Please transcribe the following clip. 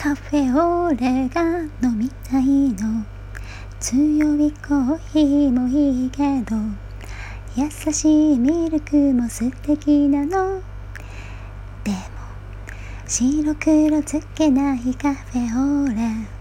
カフェオレが飲みたいの。強いコーヒーもいいけど優しいミルクも素敵なの。でも白黒つけないカフェオレ。